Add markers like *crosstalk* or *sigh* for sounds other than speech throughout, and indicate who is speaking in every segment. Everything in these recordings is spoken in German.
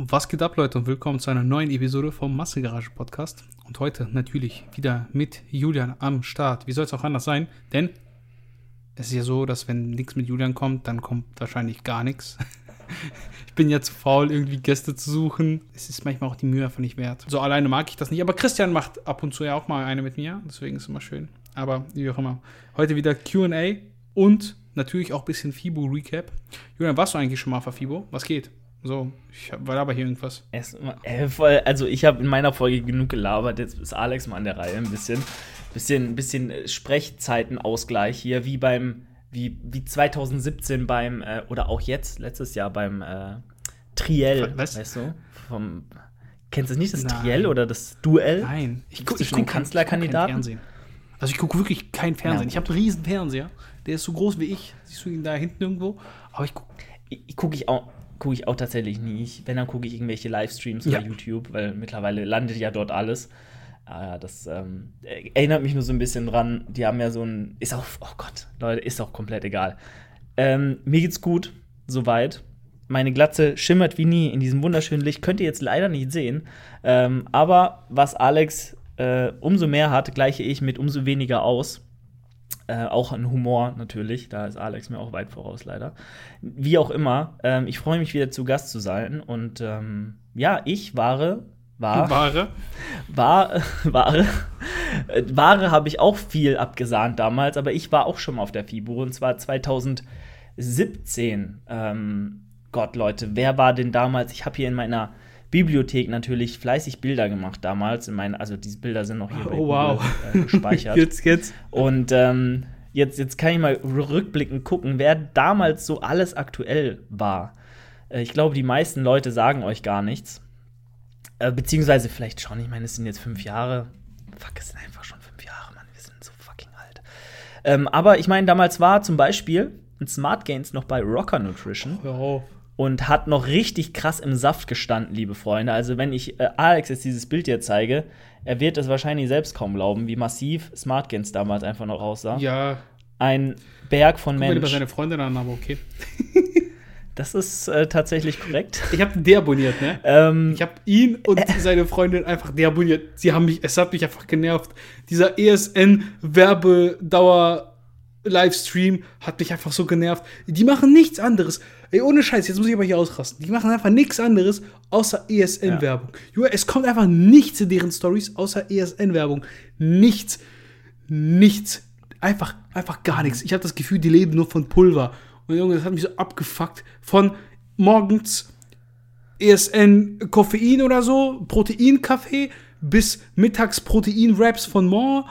Speaker 1: Was geht ab, Leute, und willkommen zu einer neuen Episode vom Massegarage Podcast. Und heute natürlich wieder mit Julian am Start. Wie soll es auch anders sein? Denn es ist ja so, dass wenn nichts mit Julian kommt, dann kommt wahrscheinlich gar nichts. *laughs* Ich bin ja zu faul, irgendwie Gäste zu suchen. Es ist manchmal auch die Mühe einfach nicht wert. So alleine mag ich das nicht. Aber Christian macht ab und zu ja auch mal eine mit mir. Deswegen ist es immer schön. Aber wie auch immer. Heute wieder QA und natürlich auch ein bisschen FIBO-Recap. Julian, warst du eigentlich schon mal auf FIBO? Was geht? So, ich hab, war aber hier irgendwas.
Speaker 2: Es, äh, voll, also ich habe in meiner Folge genug gelabert, jetzt ist Alex mal an der Reihe ein bisschen. Bisschen, bisschen Sprechzeitenausgleich hier, wie beim, wie, wie 2017 beim, äh, oder auch jetzt, letztes Jahr beim äh, Triell,
Speaker 1: Was?
Speaker 2: weißt du? Vom, kennst du das nicht, das
Speaker 1: Nein.
Speaker 2: Triell oder das Duell?
Speaker 1: Nein, ich
Speaker 2: guck-
Speaker 1: gucke
Speaker 2: ich guck- Kanzlerkandidaten?
Speaker 1: Fernsehen. Also ich gucke wirklich kein Fernsehen.
Speaker 2: Ja,
Speaker 1: ich habe einen riesen Fernseher. Der ist so groß wie ich. Siehst du ihn da hinten irgendwo? Aber ich gucke.
Speaker 2: Ich, gucke ich auch. Gucke ich auch tatsächlich nicht. Wenn, dann gucke ich irgendwelche Livestreams oder
Speaker 1: Ja.
Speaker 2: YouTube, weil mittlerweile landet ja dort alles. Ah, das ähm, erinnert mich nur so ein bisschen dran. Die haben ja so ein. Ist auch. Oh Gott, Leute, ist auch komplett egal. Ähm, mir geht's gut, soweit. Meine Glatze schimmert wie nie in diesem wunderschönen Licht. Könnt ihr jetzt leider nicht sehen. Ähm, aber was Alex äh, umso mehr hat, gleiche ich mit umso weniger aus. Äh, auch ein Humor natürlich, da ist Alex mir auch weit voraus leider. Wie auch immer, ähm, ich freue mich wieder zu Gast zu sein und ähm, ja, ich war, war,
Speaker 1: Ware.
Speaker 2: war, *laughs* Ware. Äh, Ware habe ich auch viel abgesahnt damals, aber ich war auch schon mal auf der FIBO und zwar 2017. Ähm, Gott, Leute, wer war denn damals? Ich habe hier in meiner Bibliothek natürlich fleißig Bilder gemacht damals. In meinen, also diese Bilder sind noch hier bei
Speaker 1: Oh, wow.
Speaker 2: Google, äh, gespeichert. *laughs*
Speaker 1: Jetzt, jetzt.
Speaker 2: Und ähm, jetzt, jetzt kann ich mal rückblickend gucken, wer damals so alles aktuell war. Äh, ich glaube, die meisten Leute sagen euch gar nichts. Äh, beziehungsweise vielleicht schon, ich meine, es sind jetzt fünf Jahre. Fuck, es sind einfach schon fünf Jahre, Mann. Wir sind so fucking alt. Ähm, aber ich meine, damals war zum Beispiel ein Smart Gains noch bei Rocker Nutrition
Speaker 1: Hör auf.
Speaker 2: Und hat noch richtig krass im Saft gestanden, liebe Freunde. Also, wenn ich äh, Alex jetzt dieses Bild hier zeige, er wird es wahrscheinlich selbst kaum glauben, wie massiv Smart Gains damals einfach noch aussah.
Speaker 1: Ja,
Speaker 2: Ein Berg von
Speaker 1: guck mal lieber
Speaker 2: Mensch.
Speaker 1: seine Freundin an, aber okay. *laughs*
Speaker 2: Das ist äh, tatsächlich korrekt.
Speaker 1: Ich habe deabonniert, ne?
Speaker 2: ähm,
Speaker 1: Ich habe ihn und seine Freundin einfach deabonniert. Sie haben mich, es hat mich einfach genervt. Dieser ESN-Werbedauer-Livestream hat mich einfach so genervt. Die machen nichts anderes. Ey, ohne Scheiß, jetzt muss ich aber hier ausrasten. Die machen einfach nichts anderes außer ESN-Werbung. Junge, es kommt einfach nichts in deren Stories außer ESN-Werbung. Nichts. Nichts. Einfach, einfach gar nichts. Ich habe das Gefühl, die leben nur von Pulver. Und Junge, das hat mich so abgefuckt. Von morgens ESN Koffein oder so, Proteinkaffee, bis mittags Protein-Wraps von More,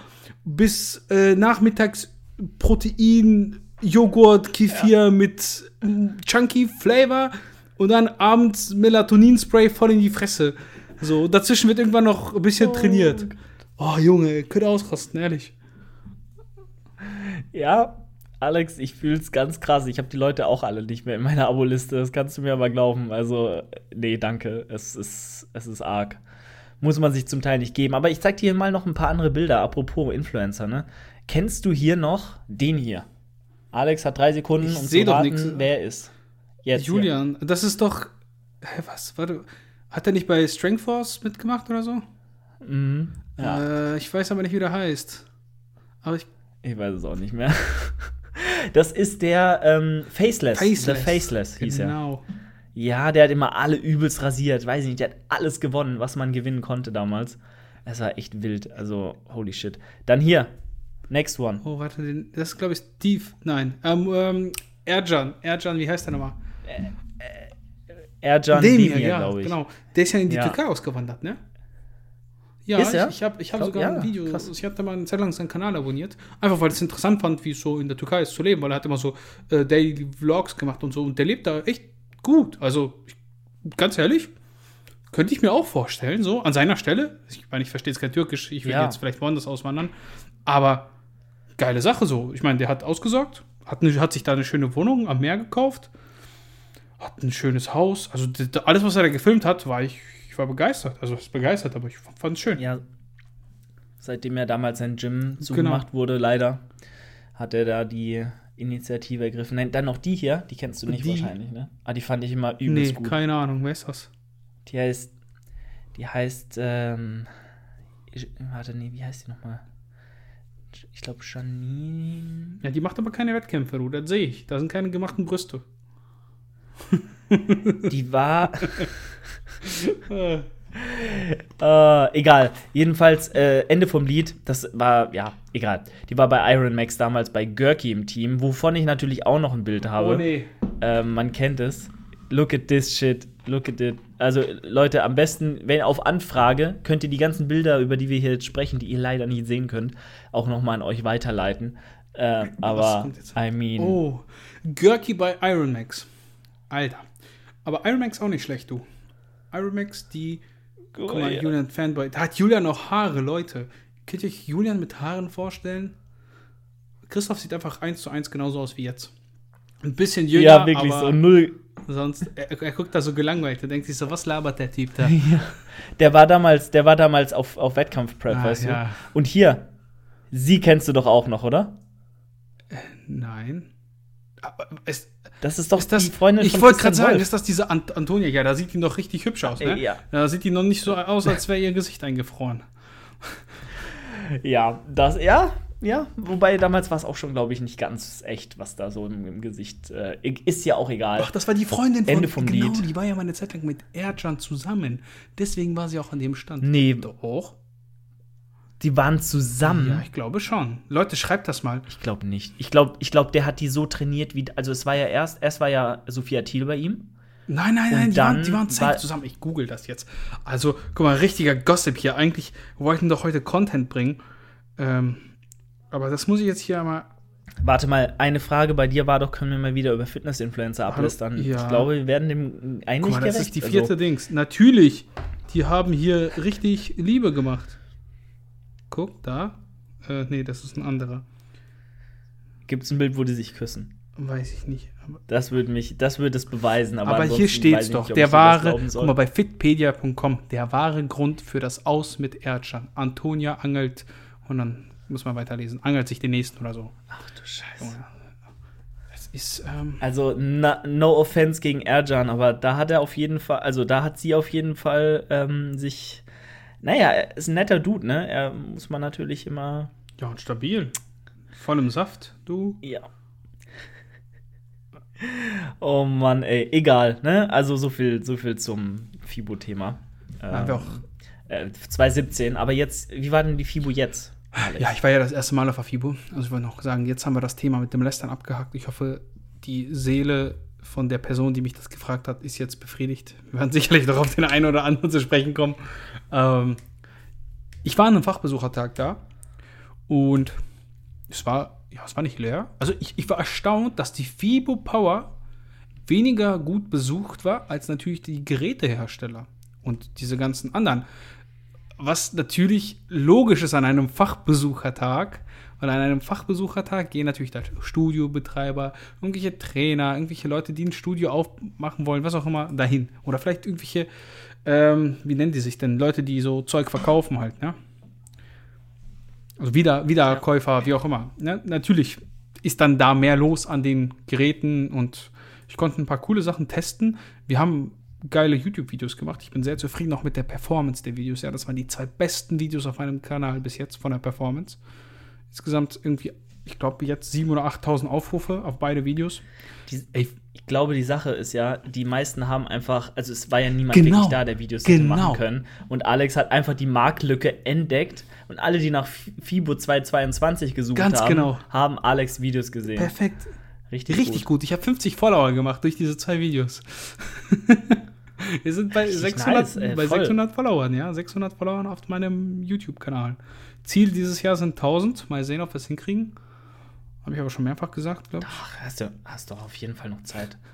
Speaker 1: bis äh, nachmittags Protein, Joghurt, Kefir mit mm, Chunky Flavor und dann abends Melatonin-Spray voll in die Fresse. So, dazwischen wird irgendwann noch ein bisschen trainiert. Oh, Junge, könnte ausrasten, ehrlich.
Speaker 2: ja, Alex, ich fühle es ganz krass. Ich habe die Leute auch alle nicht mehr in meiner Abo-Liste. Das kannst du mir aber glauben. Also, nee, danke. Es ist, es ist arg. Muss man sich zum Teil nicht geben. Aber ich zeig dir mal noch ein paar andere Bilder. Apropos Influencer, ne? Kennst du hier noch den hier? Alex hat drei Sekunden,
Speaker 1: Ich
Speaker 2: um zu
Speaker 1: doch
Speaker 2: raten,
Speaker 1: nix.
Speaker 2: wer er ist. Jetzt.
Speaker 1: Julian, das ist doch. Hä, was? Warte. Hat er nicht bei Strength Force mitgemacht oder so?
Speaker 2: Mhm. Ja.
Speaker 1: Äh, ich weiß aber nicht, wie der heißt. Aber ich.
Speaker 2: Ich weiß es auch nicht mehr. *laughs* Das ist der ähm, Faceless.
Speaker 1: Faceless.
Speaker 2: The Faceless hieß er.
Speaker 1: Genau.
Speaker 2: Ja, der hat immer alle übelst rasiert. Weiß ich nicht, der hat alles gewonnen, was man gewinnen konnte damals. Es war echt wild. Also, holy shit. Dann hier. Next one.
Speaker 1: Oh, warte, das ist, glaube ich, Steve. Nein. Ähm, ähm, Erjan. Erjan, wie heißt der nochmal?
Speaker 2: Ercan
Speaker 1: Demir,
Speaker 2: Demir,
Speaker 1: ja,
Speaker 2: glaube ich.
Speaker 1: genau. Der ist ja in die
Speaker 2: Ja.
Speaker 1: Türkei ausgewandert, ne? Ja,
Speaker 2: Ist er?
Speaker 1: ich, ich habe ich hab
Speaker 2: Glaub,
Speaker 1: sogar
Speaker 2: ja,
Speaker 1: ein Video,
Speaker 2: krass.
Speaker 1: ich hatte mal eine Zeit lang seinen Kanal abonniert, einfach weil ich es interessant fand, wie es so in der Türkei ist zu leben, weil er hat immer so äh, Daily Vlogs gemacht und so und der lebt da echt gut. Also, ich, ganz ehrlich, könnte ich mir auch vorstellen, so an seiner Stelle. Ich meine, ich verstehe jetzt kein Türkisch, ich will
Speaker 2: Ja.
Speaker 1: jetzt vielleicht woanders auswandern, aber geile Sache so. Ich meine, der hat ausgesorgt, hat, eine, hat sich da eine schöne Wohnung am Meer gekauft, hat ein schönes Haus. Also alles, was er da gefilmt hat, war ich, ich war begeistert. Also ich war begeistert, aber ich fand es schön.
Speaker 2: Ja. Seitdem ja damals sein Gym
Speaker 1: Genau.
Speaker 2: zugemacht wurde, leider, hat er da die Initiative ergriffen. Nein, dann noch die hier, die kennst du nicht
Speaker 1: Die?
Speaker 2: wahrscheinlich, ne? Ah, die fand ich immer übelst
Speaker 1: nee,
Speaker 2: gut.
Speaker 1: keine Ahnung, wer ist das?
Speaker 2: Die heißt, die heißt, ähm, ich, warte, nee, wie heißt die nochmal? Ich glaube Janine.
Speaker 1: Ja, die macht aber keine Wettkämpfe, du, das sehe ich. Da sind keine gemachten Brüste.
Speaker 2: Die war. *laughs* *laughs* äh, egal. Jedenfalls, äh, Ende vom Lied, das war, ja, egal. Die war bei Iron Max damals bei Gurky im Team, wovon ich natürlich auch noch ein Bild habe.
Speaker 1: Oh nee.
Speaker 2: Äh, man kennt es. Look at this shit. Look at it. Also, Leute, am besten, wenn auf Anfrage, könnt ihr die ganzen Bilder, über die wir hier jetzt sprechen, die ihr leider nicht sehen könnt, auch nochmal an euch weiterleiten. Äh, aber? I mean.
Speaker 1: Oh, Gurky bei Iron Max. Alter. Aber Iron Max auch nicht schlecht, du. Iron Max, die. Guck mal,
Speaker 2: ja.
Speaker 1: Julian Fanboy. Da hat Julian noch Haare, Leute. Könnt ihr euch Julian mit Haaren vorstellen? Christoph sieht einfach eins zu eins genauso aus wie jetzt. Ein bisschen jünger,
Speaker 2: Ja, wirklich
Speaker 1: aber
Speaker 2: so null.
Speaker 1: Sonst, er, er guckt da so gelangweilt. Er denkt sich so, was labert der Typ da? *laughs*
Speaker 2: Der war damals, der war damals auf, auf Wettkampfprep,
Speaker 1: Ah,
Speaker 2: weißt
Speaker 1: ja.
Speaker 2: du? Und hier, sie kennst du doch auch noch, oder?
Speaker 1: Nein. Aber es,
Speaker 2: Das ist doch
Speaker 1: ist das,
Speaker 2: die Freundin
Speaker 1: ich wollte gerade sagen,
Speaker 2: Wolf.
Speaker 1: ist das diese Ant Antonia? Ja, da sieht die noch richtig hübsch aus, ne?
Speaker 2: Äh, ja.
Speaker 1: Da sieht die noch nicht so *laughs* aus, als wäre ihr Gesicht eingefroren.
Speaker 2: Ja, das, ja, ja. Wobei damals war es auch schon, glaube ich, nicht ganz echt, was da so im, im Gesicht äh, ist ja auch egal.
Speaker 1: Ach, das war die Freundin von
Speaker 2: Ende vom
Speaker 1: genau,
Speaker 2: Lied.
Speaker 1: die war ja meine Zeit lang mit Ercan zusammen. Deswegen war sie auch an dem Stand.
Speaker 2: Nee,
Speaker 1: Doch.
Speaker 2: die waren zusammen.
Speaker 1: Ja, ich glaube schon. Leute, schreibt das mal.
Speaker 2: Ich glaube nicht. Ich glaube, ich glaub, der hat die so trainiert, wie. Also, es war ja erst, erst war ja Sophia Thiel bei ihm.
Speaker 1: Nein, nein, nein, die, waren, die waren
Speaker 2: war-
Speaker 1: zusammen. Ich google das jetzt. Also, guck mal, richtiger Gossip hier. Eigentlich wollten doch heute Content bringen. Ähm, aber das muss ich jetzt hier einmal.
Speaker 2: Warte mal, eine Frage bei dir war doch, können wir mal wieder über Fitness-Influencer ablistern?
Speaker 1: Ja.
Speaker 2: Ich glaube, wir werden dem eigentlich
Speaker 1: Guck mal, das ist die vierte
Speaker 2: Also,
Speaker 1: Dings. Natürlich, die haben hier richtig Liebe gemacht. Guck, da. Äh, nee, das ist ein anderer.
Speaker 2: Gibt es ein Bild, wo die sich küssen?
Speaker 1: Weiß ich nicht. Aber,
Speaker 2: Das würde mich, das würde es beweisen. Aber,
Speaker 1: aber hier steht's
Speaker 2: ich
Speaker 1: doch.
Speaker 2: nicht,
Speaker 1: der wahre, guck mal, bei fitpedia.com, der wahre Grund für das Aus mit Erdschan. Antonia angelt, und dann muss man weiterlesen, angelt sich den nächsten oder so.
Speaker 2: Ach du Scheiße.
Speaker 1: Es ist, ähm,
Speaker 2: Also, na, no offense gegen Erjan, aber da hat er auf jeden Fall, also da hat sie auf jeden Fall ähm, sich. Naja, er ist ein netter Dude, ne? Er muss man natürlich immer.
Speaker 1: ja, und stabil. Voll im Saft, du.
Speaker 2: Ja. Oh Mann, ey, egal, ne? Also so viel, so viel zum FIBO-Thema.
Speaker 1: Haben wir auch
Speaker 2: Äh, 2017, aber jetzt, wie war denn die FIBO jetzt? Alex?
Speaker 1: Ja, ich war ja das erste Mal auf der FIBO. Also ich wollte noch sagen, jetzt haben wir das Thema mit dem Lästern abgehakt. Ich hoffe, die Seele von der Person, die mich das gefragt hat, ist jetzt befriedigt. Wir werden sicherlich noch auf den einen oder anderen zu sprechen kommen. Ähm, ich war an einem Fachbesuchertag da und es war, ja, es war nicht leer. Also ich, ich war erstaunt, dass die FIBO Power weniger gut besucht war als natürlich die Gerätehersteller und diese ganzen anderen. Was natürlich logisch ist an einem Fachbesuchertag. Und an einem Fachbesuchertag gehen natürlich da Studiobetreiber, irgendwelche Trainer, irgendwelche Leute, die ein Studio aufmachen wollen, was auch immer, dahin. Oder vielleicht irgendwelche, ähm, wie nennen die sich denn? Leute, die so Zeug verkaufen halt, ne? Also wieder, Wiederkäufer, wie auch immer. Ne? Natürlich ist dann da mehr los an den Geräten und ich konnte ein paar coole Sachen testen. Wir haben geile YouTube-Videos gemacht. Ich bin sehr zufrieden auch mit der Performance der Videos. Ja, das waren die zwei besten Videos auf meinem Kanal bis jetzt von der Performance. Insgesamt irgendwie, ich glaube, jetzt 7.000 oder 8.000 Aufrufe auf beide Videos.
Speaker 2: Die, ich, ich glaube, die Sache ist ja, die meisten haben einfach, also es war ja niemand
Speaker 1: Genau.
Speaker 2: wirklich da, der Videos hätte
Speaker 1: Genau.
Speaker 2: machen können. Und Alex hat einfach die Marktlücke entdeckt und alle, die nach FIBO 222 gesucht
Speaker 1: Ganz
Speaker 2: haben,
Speaker 1: genau.
Speaker 2: haben Alex Videos gesehen.
Speaker 1: Perfekt.
Speaker 2: Richtig,
Speaker 1: Richtig gut. Ich habe 50 Follower gemacht durch diese zwei Videos. *laughs* Wir sind bei,
Speaker 2: Richtig
Speaker 1: 600,
Speaker 2: nice, ey,
Speaker 1: bei
Speaker 2: voll.
Speaker 1: 600 Followern, ja. 600 Followern auf meinem YouTube-Kanal. Ziel dieses Jahr sind 1000. Mal sehen, ob wir es hinkriegen. Habe ich aber schon mehrfach gesagt, glaube ich.
Speaker 2: Ach, hast du hast doch auf jeden Fall noch Zeit. *laughs*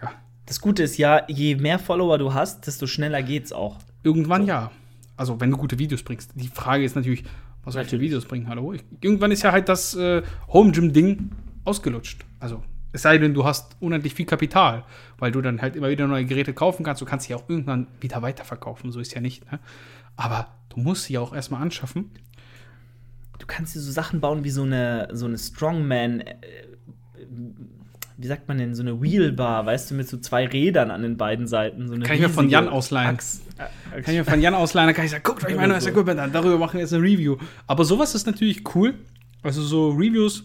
Speaker 1: Ja.
Speaker 2: Das Gute ist ja, je mehr Follower du hast, desto schneller geht's auch.
Speaker 1: Irgendwann ja. Also, wenn du gute Videos bringst. Die Frage ist natürlich, was soll ich für. Videos bringen? Hallo? Ich, irgendwann ist ja halt das äh, Home Gym-Ding ausgelutscht. Also, es sei denn, du hast unendlich viel Kapital, weil du dann halt immer wieder neue Geräte kaufen kannst. Du kannst sie auch irgendwann wieder weiterverkaufen. So ist ja nicht. Ne? Aber du musst sie auch erstmal anschaffen.
Speaker 2: Du kannst dir so Sachen bauen wie so eine, so eine Strongman, äh, wie sagt man denn, so eine Wheelbar, weißt du, mit so zwei Rädern an den beiden Seiten. So
Speaker 1: Kann ich mir von Jan ausleihen.
Speaker 2: Axt.
Speaker 1: Kann ich mir von Jan ausleihen, dann kann ich sagen, guckt euch mein neues. Equipment an, darüber machen wir jetzt eine Review. Aber sowas ist natürlich cool. Also so Reviews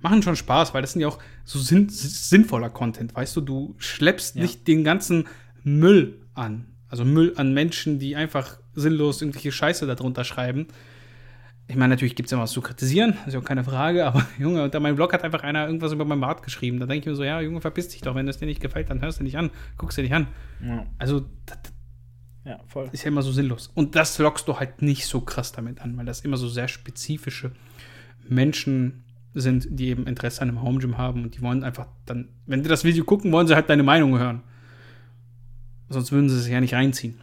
Speaker 1: machen schon Spaß, weil das sind ja auch so sinn sinnvoller Content, weißt du, du schleppst
Speaker 2: Ja.
Speaker 1: nicht den ganzen Müll an. Also Müll an Menschen, die einfach sinnlos irgendwelche Scheiße darunter schreiben. Ich meine, natürlich gibt es immer was zu kritisieren, ist ja auch keine Frage, *laughs* aber Junge, unter meinem Blog hat einfach einer irgendwas über meinen Bart geschrieben. Da denke ich mir so, ja, Junge, verpiss dich doch, wenn das dir nicht gefällt, dann hörst du nicht an, guckst du dich an.
Speaker 2: Ja,
Speaker 1: Also, das,
Speaker 2: ja, voll.
Speaker 1: ist ja immer so sinnlos. Und das lockst du halt nicht so krass damit an, weil das immer so sehr spezifische Menschen sind, die eben Interesse an einem Home Gym haben und die wollen einfach dann, wenn sie das Video gucken, wollen sie halt deine Meinung hören. Sonst würden sie es ja nicht reinziehen.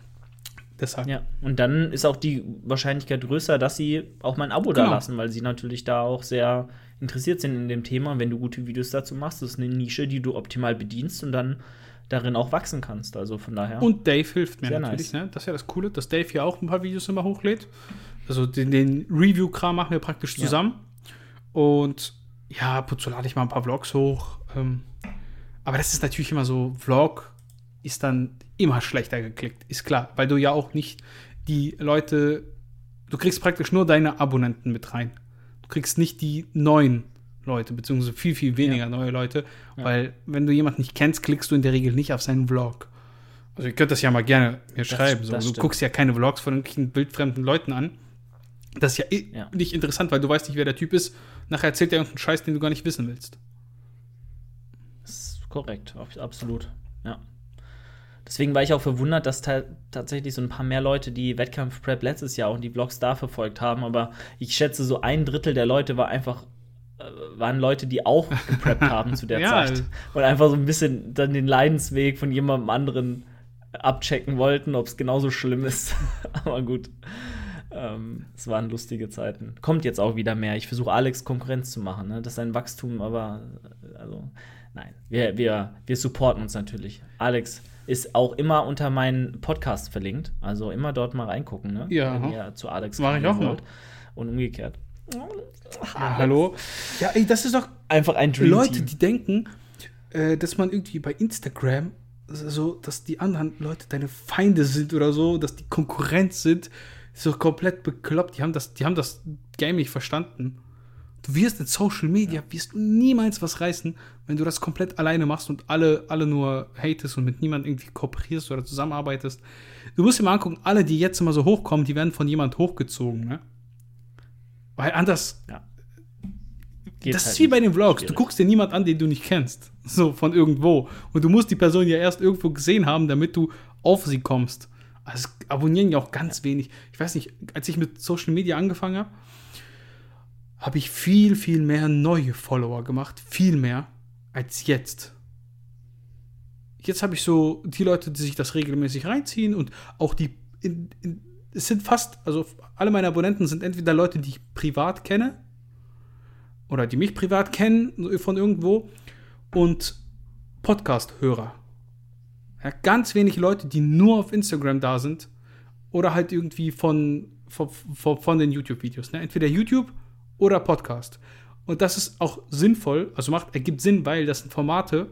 Speaker 1: Deshalb.
Speaker 2: Ja, und dann ist auch die Wahrscheinlichkeit größer, dass sie auch mal ein Abo
Speaker 1: Genau.
Speaker 2: da lassen, weil sie natürlich da auch sehr interessiert sind in dem Thema. Und wenn du gute Videos dazu machst, das ist eine Nische, die du optimal bedienst und dann darin auch wachsen kannst. Also von daher.
Speaker 1: Und Dave hilft mir natürlich.
Speaker 2: nice.
Speaker 1: Ne? Das ist ja das Coole, dass Dave hier auch ein paar Videos immer hochlädt. Also den, den Review-Kram machen wir praktisch
Speaker 2: Ja.
Speaker 1: Und ja, ab und zu lade ich mal ein paar Vlogs hoch. Ähm, aber das ist natürlich immer so, Vlog ist dann immer schlechter geklickt, ist klar. Weil du ja auch nicht die Leute, du kriegst praktisch nur deine Abonnenten mit rein. Du kriegst nicht die neuen Leute, beziehungsweise viel, viel weniger neue Leute.
Speaker 2: Ja.
Speaker 1: Weil wenn du jemanden nicht kennst, klickst du in der Regel nicht auf seinen Vlog. Also ihr könnt das ja mal gerne mir schreiben. So.
Speaker 2: das
Speaker 1: Du guckst ja keine Vlogs von irgendwelchen wildfremden Leuten an. Das ist ja, eh
Speaker 2: Ja.
Speaker 1: nicht interessant, weil du weißt nicht, wer der Typ ist. Nachher erzählt er irgendeinen Scheiß, den du gar nicht wissen willst.
Speaker 2: Das ist korrekt, ab- absolut. Ja. Deswegen war ich auch verwundert, dass ta tatsächlich so ein paar mehr Leute die Wettkampf-Prep letztes Jahr und die Vlogs da verfolgt haben. Aber ich schätze, so ein Drittel der Leute war einfach äh, waren Leute, die auch gepreppt *laughs* haben zu der
Speaker 1: Ja.
Speaker 2: Zeit. Und einfach so ein bisschen dann den Leidensweg von jemandem anderen abchecken wollten, ob es genauso schlimm ist. *laughs* Aber gut. Ähm, es waren lustige Zeiten. Kommt jetzt auch wieder mehr. Ich versuche Alex Konkurrenz zu machen. Ne? Das ist ein Wachstum, aber äh, also nein. Wir, wir, wir supporten uns natürlich. Alex ist auch immer unter meinen Podcast verlinkt. Also immer dort mal reingucken, ne?
Speaker 1: Ja.
Speaker 2: Wenn ihr zu Alex
Speaker 1: Mach ich auch mal.
Speaker 2: Und umgekehrt.
Speaker 1: Ja, hallo? Ja, ey, das ist doch
Speaker 2: Einfach ein Dream
Speaker 1: Leute,
Speaker 2: Team.
Speaker 1: die denken, äh, dass man irgendwie bei Instagram so, dass die anderen Leute deine Feinde sind oder so, dass die Konkurrenz sind, ist so komplett bekloppt. Die haben das, die haben das Game nicht verstanden. Du wirst in Social Media, wirst du niemals was reißen, wenn du das komplett alleine machst und alle, alle nur hatest und mit niemandem irgendwie kooperierst oder zusammenarbeitest. Du musst dir mal angucken, alle, die jetzt immer so hochkommen, die werden von jemand hochgezogen, ne? Weil anders,
Speaker 2: Geht
Speaker 1: das
Speaker 2: halt
Speaker 1: ist wie bei den Vlogs.
Speaker 2: Schwierig.
Speaker 1: Du guckst dir niemand an, den du nicht kennst. So, von irgendwo. Und du musst die Person ja erst irgendwo gesehen haben, damit du auf sie kommst. Also, abonnieren ja auch ganz wenig. Ich weiß nicht, als ich mit Social Media angefangen habe, habe ich viel, viel mehr neue Follower gemacht. Viel mehr als jetzt. Jetzt habe ich so die Leute, die sich das regelmäßig reinziehen und auch die. In, in, es sind fast, also alle meine Abonnenten sind entweder Leute, die ich privat kenne oder die mich privat kennen von irgendwo und Podcast-Hörer. Ja, ganz wenig Leute, die nur auf Instagram da sind oder halt irgendwie von, von, von, den YouTube-Videos. Ne? Entweder YouTube oder Podcast. Und das ist auch sinnvoll, also macht, ergibt Sinn, weil das sind Formate,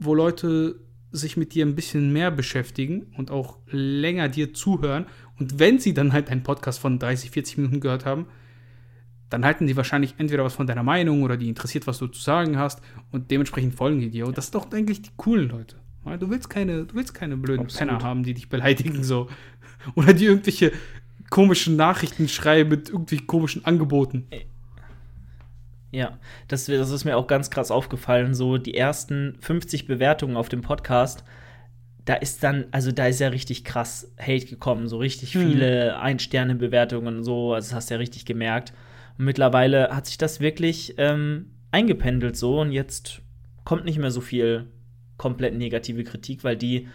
Speaker 1: wo Leute sich mit dir ein bisschen mehr beschäftigen und auch länger dir zuhören. Und wenn sie dann halt einen Podcast von 30, 40 Minuten gehört haben, dann halten die wahrscheinlich entweder was von deiner Meinung oder die interessiert, was du zu sagen hast und dementsprechend folgen die dir. Und das ist doch eigentlich die coolen Leute. Du willst keine, du willst keine blöden
Speaker 2: Absolut.
Speaker 1: Penner haben, die dich beleidigen so. *laughs* Oder die irgendwelche komischen Nachrichten schreiben mit irgendwie komischen Angeboten.
Speaker 2: Ja, das, das ist mir auch ganz krass aufgefallen. So die ersten 50 Bewertungen auf dem Podcast, da ist dann, also da ist ja richtig krass Hate gekommen, so richtig
Speaker 1: Mhm.
Speaker 2: viele Ein-Sterne-Bewertungen und so, also das hast du ja richtig gemerkt. Und mittlerweile hat sich das wirklich ähm, eingependelt so und jetzt kommt nicht mehr so viel komplett negative Kritik, weil die,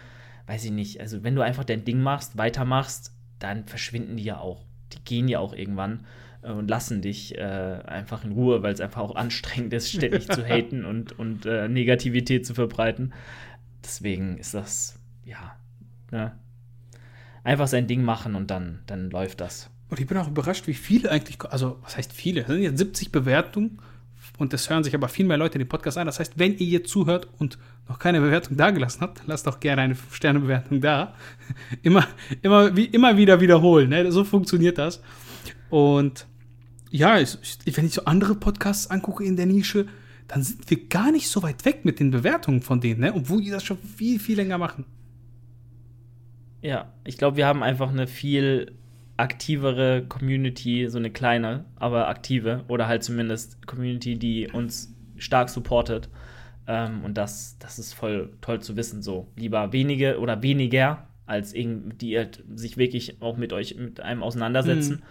Speaker 2: weiß ich nicht, also wenn du einfach dein Ding machst, weitermachst, dann verschwinden die ja auch. Die gehen ja auch irgendwann äh, und lassen dich äh, einfach in Ruhe, weil es einfach auch anstrengend ist, ständig zu *laughs* haten und, und äh, Negativität zu verbreiten. Deswegen ist das, ja, ne? Einfach sein Ding machen und dann, dann läuft das.
Speaker 1: Und ich bin auch überrascht, wie viele eigentlich, also was heißt viele? Das sind jetzt 70 Bewertungen und es hören sich aber viel mehr Leute den Podcast an. Das heißt, wenn ihr jetzt zuhört und noch keine Bewertung dagelassen habt, lasst doch gerne eine 5-Sterne-Bewertung da. *laughs* immer, immer, wie, immer wieder wiederholen. Ne? So funktioniert das. Und ja, ich, wenn ich so andere Podcasts angucke in der Nische, dann sind wir gar nicht so weit weg mit den Bewertungen von denen, ne? obwohl die das schon viel, viel länger machen.
Speaker 2: Ja, ich glaube, wir haben einfach eine viel aktivere Community, so eine kleine, aber aktive oder halt zumindest Community, die uns stark supportet. Ähm, und das, das ist voll toll zu wissen. So lieber wenige oder weniger, als die halt sich wirklich auch mit euch, mit einem auseinandersetzen. Mhm.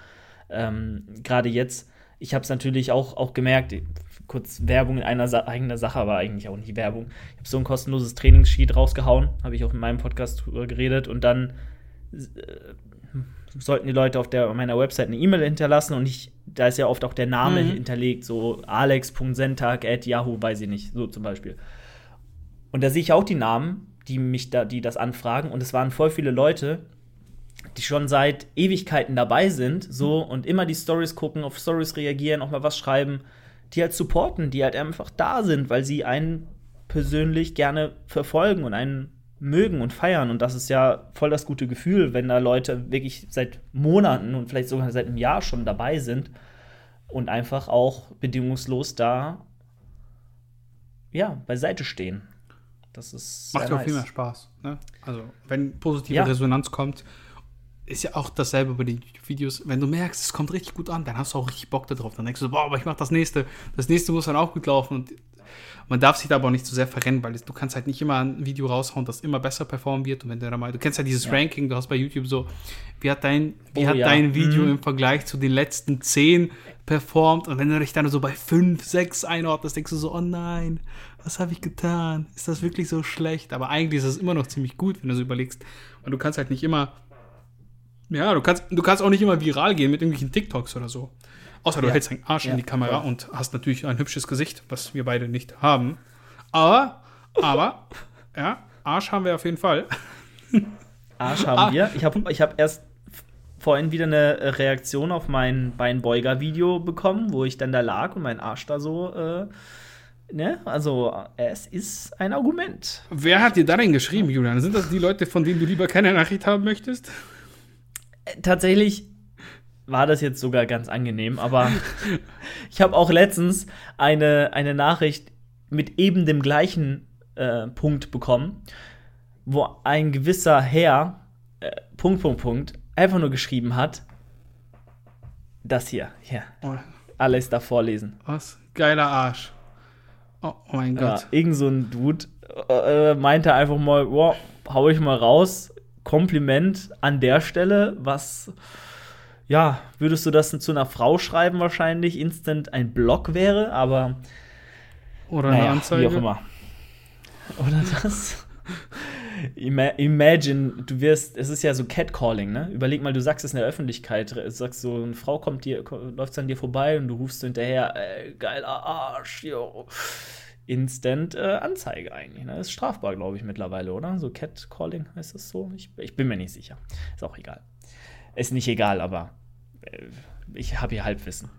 Speaker 2: Ähm, Gerade jetzt, ich habe es natürlich auch, auch gemerkt, kurz Werbung in einer Sa eigener Sache, aber eigentlich auch nicht Werbung. Ich habe so ein kostenloses Trainingssheet rausgehauen, habe ich auch in meinem Podcast drüber geredet und dann äh, sollten die Leute auf der, meiner Website eine E-Mail hinterlassen und ich, da ist ja oft auch der Name mhm. hinterlegt, so alex.sentag.yahoo, weiß ich nicht, so zum Beispiel. Und da sehe ich auch die Namen, die mich da, die das anfragen und es waren voll viele Leute, die schon seit Ewigkeiten dabei sind, so und immer die Stories gucken, auf Stories reagieren, auch mal was schreiben, die halt supporten, die halt einfach da sind, weil sie einen persönlich gerne verfolgen und einen mögen und feiern. Und das ist ja voll das gute Gefühl, wenn da Leute wirklich seit Monaten und vielleicht sogar seit einem Jahr schon dabei sind und einfach auch bedingungslos da ja, beiseite stehen. Das ist
Speaker 1: Macht ja nice. auch viel mehr Spaß. Ne? Also, wenn positive ja. Resonanz kommt, ist ja auch dasselbe bei den Videos. Wenn du merkst, es kommt richtig gut an, dann hast du auch richtig Bock darauf. Dann denkst du, boah, aber ich mach das nächste. Das nächste muss dann auch gut laufen. Und man darf sich da aber auch nicht zu so sehr verrennen, weil du kannst halt nicht immer ein Video raushauen, das immer besser performen wird. Und wenn du da mal, du kennst ja dieses ja. Ranking, du hast bei YouTube so, wie hat dein, wie oh, hat ja. dein Video mhm. im Vergleich zu den letzten zehn performt? Und wenn du dich dann so bei fünf, sechs einordnest, denkst du so, oh nein, was habe ich getan? Ist das wirklich so schlecht? Aber eigentlich ist es immer noch ziemlich gut, wenn du so überlegst. Und du kannst halt nicht immer, ja, du kannst, du kannst auch nicht immer viral gehen mit irgendwelchen TikToks oder so. Außer du ja. hältst deinen Arsch ja. in die Kamera ja. und hast natürlich ein hübsches Gesicht, was wir beide nicht haben. Aber, aber, ja, Arsch haben wir auf jeden Fall.
Speaker 2: Arsch haben ah. wir. Ich habe ich hab erst vorhin wieder eine Reaktion auf mein Beinbeuger-Video bekommen, wo ich dann da lag und mein Arsch da so. Äh, ne? Also, es ist ein Argument.
Speaker 1: Wer hat dir da denn geschrieben, Julian? Sind das die Leute, von denen du lieber keine Nachricht haben möchtest?
Speaker 2: Äh, tatsächlich war das jetzt sogar ganz angenehm, aber *laughs* ich habe auch letztens eine, eine Nachricht mit eben dem gleichen äh, Punkt bekommen, wo ein gewisser Herr, äh, Punkt, Punkt, Punkt, einfach nur geschrieben hat, das hier, hier, oh. alles da vorlesen.
Speaker 1: Was? Geiler Arsch. Oh, oh mein Gott.
Speaker 2: Ja, irgend so ein Dude äh, meinte einfach mal, wow, hau ich mal raus, Kompliment an der Stelle, was ja, würdest du das zu einer Frau schreiben wahrscheinlich, instant ein Blog wäre, aber
Speaker 1: oder naja, eine Anzeige. Wie auch immer.
Speaker 2: Oder das. Imagine, du wirst, es ist ja so Catcalling, ne? Überleg mal, du sagst es in der Öffentlichkeit, du sagst so, eine Frau kommt dir, läuft an dir vorbei und du rufst so hinterher, ey, geiler Arsch, yo. Instant äh, Anzeige eigentlich. Ne? Ist strafbar, glaube ich, mittlerweile, oder? So Catcalling heißt das so? Ich, ich bin mir nicht sicher. Ist auch egal. Ist nicht egal, aber äh, ich habe hier Halbwissen.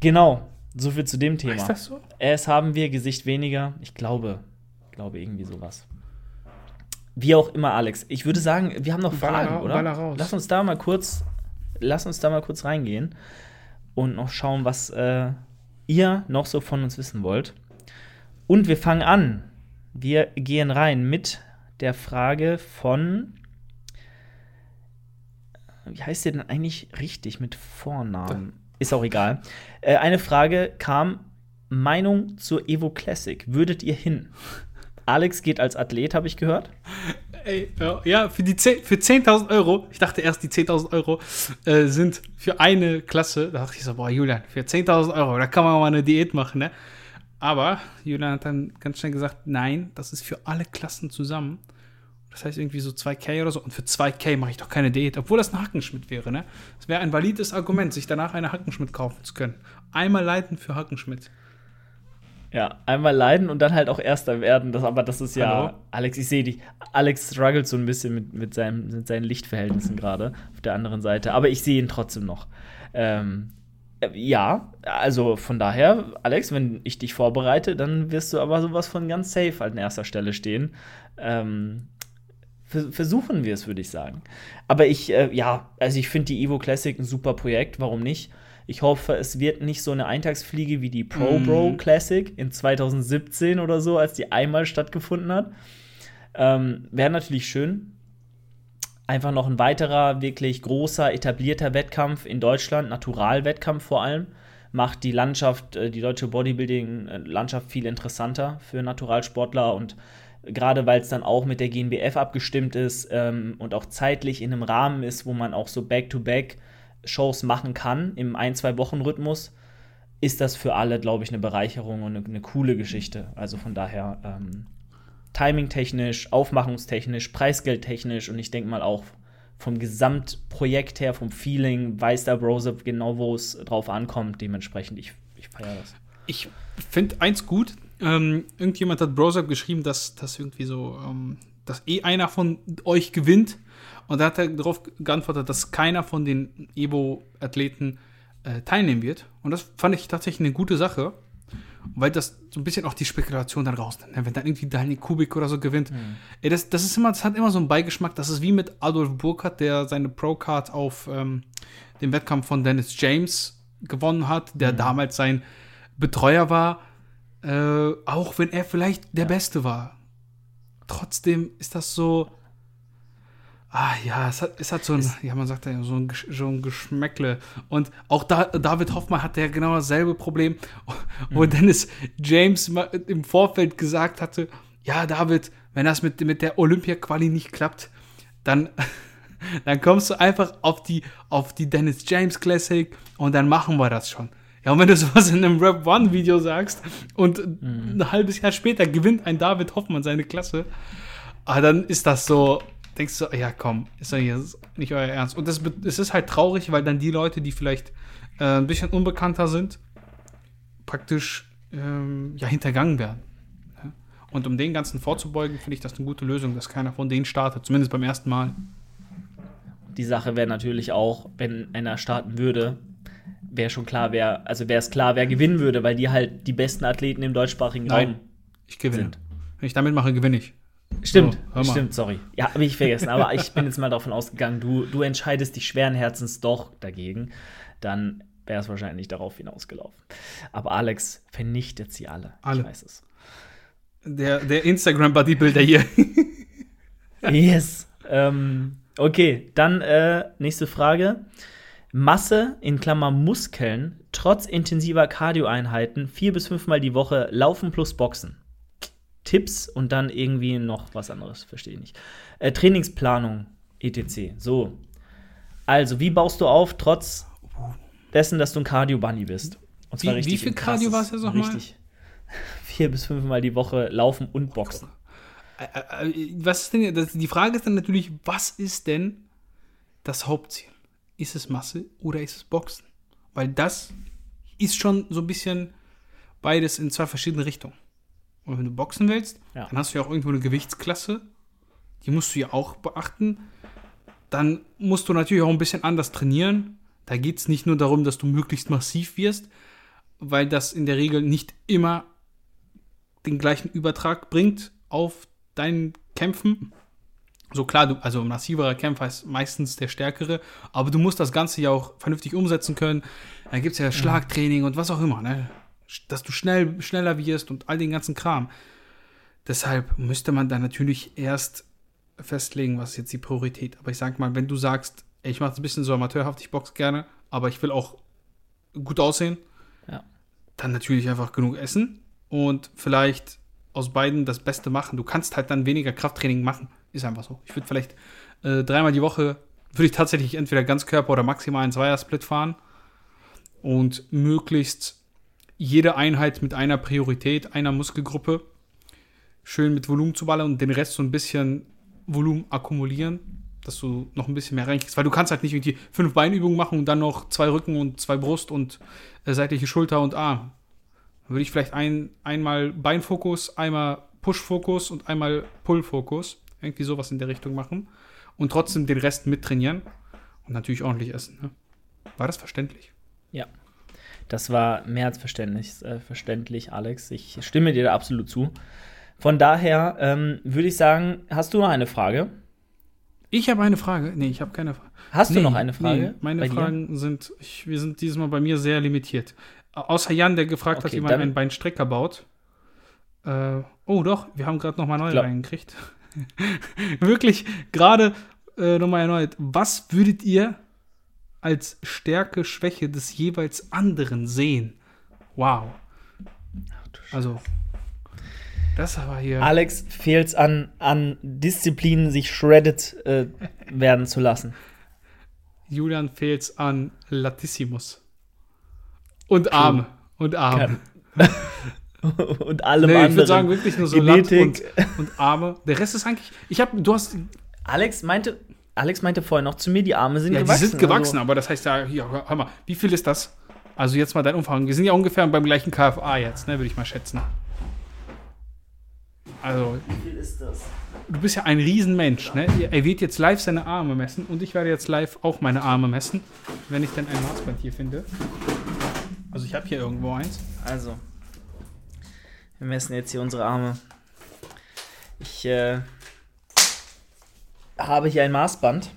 Speaker 2: Genau, so viel zu dem Thema. Ist das so? Es haben wir Gesicht weniger. Ich glaube, glaube irgendwie sowas. Wie auch immer, Alex. Ich würde sagen, wir haben noch Fragen, Baller, oder? Baller lass uns da mal kurz, lass uns da mal kurz reingehen und noch schauen, was äh, ihr noch so von uns wissen wollt. Und wir fangen an. Wir gehen rein mit der Frage von wie heißt der denn eigentlich richtig mit Vornamen? Ist auch egal. Äh, eine Frage kam: Meinung zur Evo Classic. Würdet ihr hin? Alex geht als Athlet, habe ich gehört.
Speaker 1: Ey, ja, für, die 10, für 10.000 Euro, ich dachte erst, die 10.000 Euro äh, sind für eine Klasse. Da dachte ich so, boah, Julian, für 10.000 Euro, da kann man mal eine Diät machen, ne? Aber Julian hat dann ganz schnell gesagt, nein, das ist für alle Klassen zusammen. Das heißt irgendwie so 2K oder so. Und für 2K mache ich doch keine Diät, obwohl das ein Hackenschmidt wäre, ne? Das wäre ein valides Argument, sich danach eine Hackenschmidt kaufen zu können. Einmal leiden für Hackenschmidt.
Speaker 2: Ja, einmal leiden und dann halt auch Erster werden. Das, aber das ist ja. Hallo? Alex, ich sehe dich. Alex struggelt so ein bisschen mit, mit, seinem, mit seinen Lichtverhältnissen gerade auf der anderen Seite. Aber ich sehe ihn trotzdem noch. Ähm, Ja, also von daher, Alex, wenn ich dich vorbereite, dann wirst du aber sowas von ganz safe an erster Stelle stehen. Ähm, versuchen wir es, würde ich sagen. Aber ich, äh, ja, also ich finde die Evo Classic ein super Projekt, warum nicht? Ich hoffe, es wird nicht so eine Eintagsfliege wie die Pro mm. Bro Classic in 2017 oder so, als die einmal stattgefunden hat. Ähm, Wäre natürlich schön. Einfach noch ein weiterer, wirklich großer, etablierter Wettkampf in Deutschland, Naturalwettkampf vor allem, macht die Landschaft, äh, die deutsche Bodybuilding-Landschaft viel interessanter für Naturalsportler und gerade weil es dann auch mit der GNBF abgestimmt ist ähm, und auch zeitlich in einem Rahmen ist, wo man auch so Back-to-Back-Shows machen kann im ein-, zwei Wochen-Rhythmus, ist das für alle, glaube ich, eine Bereicherung und eine, eine coole Geschichte. Also von daher ähm, timing-technisch, aufmachungstechnisch, preisgeldtechnisch und ich denke mal auch vom Gesamtprojekt her, vom Feeling, weiß der Browser genau, wo es drauf ankommt. Dementsprechend, ich, ich feiere das.
Speaker 1: Ich finde eins gut, ähm, irgendjemand hat Browser geschrieben, dass das irgendwie so, ähm, dass eh einer von euch gewinnt. Und da hat er darauf geantwortet, dass keiner von den Evo-Athleten äh, teilnehmen wird. Und das fand ich tatsächlich eine gute Sache, weil das so ein bisschen auch die Spekulation dann rausnimmt. Ne? Wenn dann irgendwie Daniel Kubik oder so gewinnt. Mhm. Ey, das, das ist immer, das hat immer so einen Beigeschmack. Das ist wie mit Adolf Burkhardt, der seine Pro-Card auf ähm, dem Wettkampf von Dennis James gewonnen hat, der mhm. damals sein Betreuer war äh, auch wenn er vielleicht der Beste war. Trotzdem ist das so. Ah ja, es hat, es hat so ein, ja, man sagt ja, so ein, so ein Geschmäckle. Und auch da, David Hoffmann hatte ja genau dasselbe Problem, wo mhm. Dennis James im Vorfeld gesagt hatte, ja, David, wenn das mit, mit der Olympia-Quali nicht klappt, dann, *laughs* dann kommst du einfach auf die, auf die Dennis James Classic und dann machen wir das schon. Ja, und wenn du *laughs* sowas in einem Rap One-Video sagst und mhm. ein halbes Jahr später gewinnt ein David Hoffmann seine Klasse, ah, dann ist das so, denkst du, ja komm, ist doch hier nicht euer Ernst. Und es ist halt traurig, weil dann die Leute, die vielleicht äh, ein bisschen unbekannter sind, praktisch ähm, ja hintergangen werden. Und um den Ganzen vorzubeugen, finde ich das eine gute Lösung, dass keiner von denen startet, zumindest beim ersten Mal.
Speaker 2: Die Sache wäre natürlich auch, wenn einer starten würde, wäre schon klar, wer, also wäre es klar, wer gewinnen würde, weil die halt die besten Athleten im deutschsprachigen Nein, Raum
Speaker 1: ich gewinne. sind. Wenn ich damit mache, gewinne ich.
Speaker 2: Stimmt, so, stimmt, sorry. Ja, habe ich vergessen. Aber ich bin jetzt mal davon ausgegangen, du, du entscheidest dich schweren Herzens doch dagegen. Dann wäre es wahrscheinlich darauf hinausgelaufen. Aber Alex vernichtet sie alle.
Speaker 1: Alle. Ich weiß es. Der, der Instagram-Bodybuilder hier.
Speaker 2: yes. Ähm, okay, dann äh, nächste Frage. Masse in Klammern Muskeln trotz intensiver Cardioeinheiten vier bis fünfmal die Woche laufen plus Boxen. Tipps und dann irgendwie noch was anderes, verstehe ich nicht. Äh, Trainingsplanung, etc. So. Also, wie baust du auf, trotz dessen, dass du ein Cardio-Bunny bist?
Speaker 1: Und zwar wie, richtig. Wie viel Cardio war es jetzt nochmal? Richtig. *laughs*
Speaker 2: Vier bis fünfmal die Woche laufen und boxen.
Speaker 1: Äh, äh, was ist denn, die Frage ist dann natürlich, was ist denn das Hauptziel? Ist es Masse oder ist es Boxen? Weil das ist schon so ein bisschen beides in zwei verschiedene Richtungen. Und wenn du Boxen willst, ja. dann hast du ja auch irgendwo eine Gewichtsklasse. Die musst du ja auch beachten. Dann musst du natürlich auch ein bisschen anders trainieren. Da geht es nicht nur darum, dass du möglichst massiv wirst, weil das in der Regel nicht immer den gleichen Übertrag bringt auf deinen Kämpfen. So klar, du, also ein massiverer Kämpfer ist meistens der stärkere, aber du musst das Ganze ja auch vernünftig umsetzen können. Da gibt es ja Schlagtraining und was auch immer, ne? Dass du schnell, schneller wirst und all den ganzen Kram. Deshalb müsste man dann natürlich erst festlegen, was ist jetzt die Priorität. Aber ich sag mal, wenn du sagst, ey, ich mache es ein bisschen so amateurhaft, ich boxe gerne, aber ich will auch gut aussehen, ja. dann natürlich einfach genug essen und vielleicht aus beiden das Beste machen. Du kannst halt dann weniger Krafttraining machen. Ist einfach so. Ich würde vielleicht äh, dreimal die Woche, würde ich tatsächlich entweder Ganzkörper oder maximal einen Zweier-Split fahren und möglichst jede Einheit mit einer Priorität, einer Muskelgruppe schön mit Volumen zu ballern und den Rest so ein bisschen Volumen akkumulieren, dass du noch ein bisschen mehr reinkriegst. Weil du kannst halt nicht irgendwie fünf Beinübungen machen und dann noch zwei Rücken und zwei Brust und äh, seitliche Schulter und Arm. Dann würde ich vielleicht ein, einmal Beinfokus, einmal Push-Fokus und einmal Pull-Fokus irgendwie sowas in der Richtung machen und trotzdem den Rest mittrainieren und natürlich ordentlich essen. Ne? War das verständlich?
Speaker 2: Ja. Das war mehr als verständlich, äh, verständlich, Alex. Ich stimme dir da absolut zu. Von daher ähm, würde ich sagen, hast du noch eine Frage?
Speaker 1: Ich habe eine Frage. Nee, ich habe keine Frage.
Speaker 2: Hast
Speaker 1: nee,
Speaker 2: du noch eine Frage?
Speaker 1: Nee, meine Fragen dir? sind, ich, wir sind dieses Mal bei mir sehr limitiert. Außer Jan, der gefragt okay, hat, wie man einen Beinstrecker baut. Äh, oh doch, wir haben gerade nochmal neu Glaub. reingekriegt. *laughs* Wirklich, gerade äh, nochmal erneut. Was würdet ihr als Stärke, Schwäche des jeweils anderen sehen? Wow. Also, das aber hier.
Speaker 2: Alex fehlt es an, an Disziplin, sich shredded äh, werden zu lassen.
Speaker 1: Julian fehlt es an Latissimus. Und Arme. Und Arme. *laughs* *laughs*
Speaker 2: und allem nee, anderen.
Speaker 1: Ich würde sagen, wirklich nur so Lat und, und Arme. Der Rest ist eigentlich. Ich habe, du hast.
Speaker 2: Alex meinte, Alex meinte vorhin noch zu mir, die Arme sind
Speaker 1: ja,
Speaker 2: gewachsen.
Speaker 1: Die sind gewachsen, also. aber das heißt ja, hier, hör mal, wie viel ist das? Also jetzt mal dein Umfang. Wir sind ja ungefähr beim gleichen KFA jetzt, ne, würde ich mal schätzen. Also. Wie viel ist das? Du bist ja ein Riesenmensch, ne? Er wird jetzt live seine Arme messen und ich werde jetzt live auch meine Arme messen, wenn ich denn ein Maßband hier finde. Also ich habe hier irgendwo eins.
Speaker 2: Also, wir messen jetzt hier unsere Arme. Ich äh, habe hier ein Maßband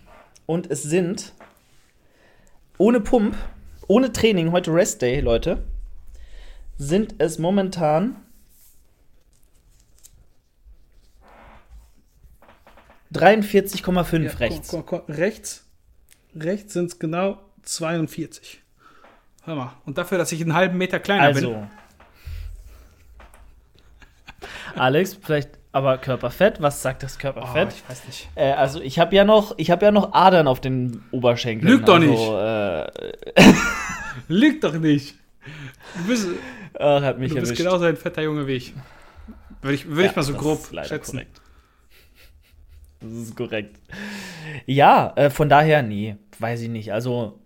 Speaker 2: und es sind ohne Pump, ohne Training, heute Rest Day, Leute, sind es momentan 43,5 ja, rechts.
Speaker 1: Rechts, rechts sind es genau 42. Hör mal. Und dafür, dass ich einen halben Meter kleiner
Speaker 2: also,
Speaker 1: bin.
Speaker 2: Alex, vielleicht aber Körperfett, was sagt das Körperfett? Oh,
Speaker 1: ich weiß nicht.
Speaker 2: Äh, also ich habe ja noch, ich habe ja noch Adern auf den Oberschenkeln.
Speaker 1: Lügt doch
Speaker 2: also,
Speaker 1: nicht. Äh, *laughs* Lügt doch nicht. Du bist,
Speaker 2: Ach, hat mich
Speaker 1: du bist genauso ein fetter Junge wie ich. Würde ich, würd ja, ich mal so grob schätzen.
Speaker 2: Korrekt. Das ist korrekt. Ja, äh, von daher, nee, weiß ich nicht. Also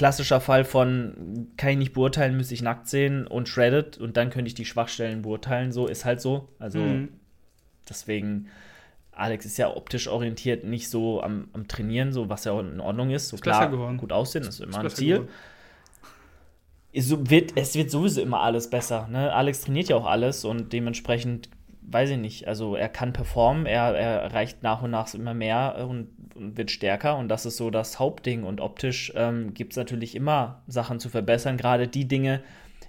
Speaker 2: klassischer Fall von kann ich nicht beurteilen, müsste ich nackt sehen und shredded und dann könnte ich die Schwachstellen beurteilen. So ist halt so. Also mhm. deswegen, Alex ist ja optisch orientiert, nicht so am, am Trainieren, so was ja auch in Ordnung ist. So ist klar, gut aussehen, ist immer ist ein Ziel. Es wird, es wird sowieso immer alles besser. Ne? Alex trainiert ja auch alles und dementsprechend weiß ich nicht, also er kann performen, er, er erreicht nach und nach immer mehr und, und, wird stärker und das ist so das Hauptding. Und optisch ähm, gibt es natürlich immer Sachen zu verbessern, gerade die Dinge,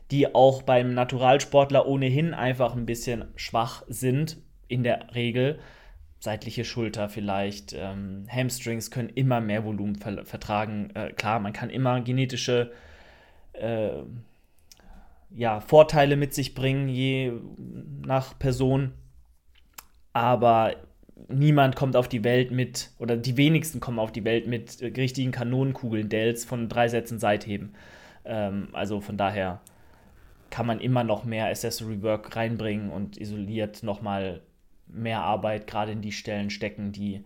Speaker 2: die auch beim Naturalsportler ohnehin einfach ein bisschen schwach sind, in der Regel. Seitliche Schulter vielleicht, ähm, Hamstrings können immer mehr Volumen ver vertragen. Äh, klar, man kann immer genetische äh, ja, Vorteile mit sich bringen, je nach Person. Aber niemand kommt auf die Welt mit, oder die wenigsten kommen auf die Welt mit richtigen Kanonenkugeln, Dells von drei Sätzen Seitheben. Ähm, also von daher kann man immer noch mehr Accessory Work reinbringen und isoliert nochmal mehr Arbeit gerade in die Stellen stecken, die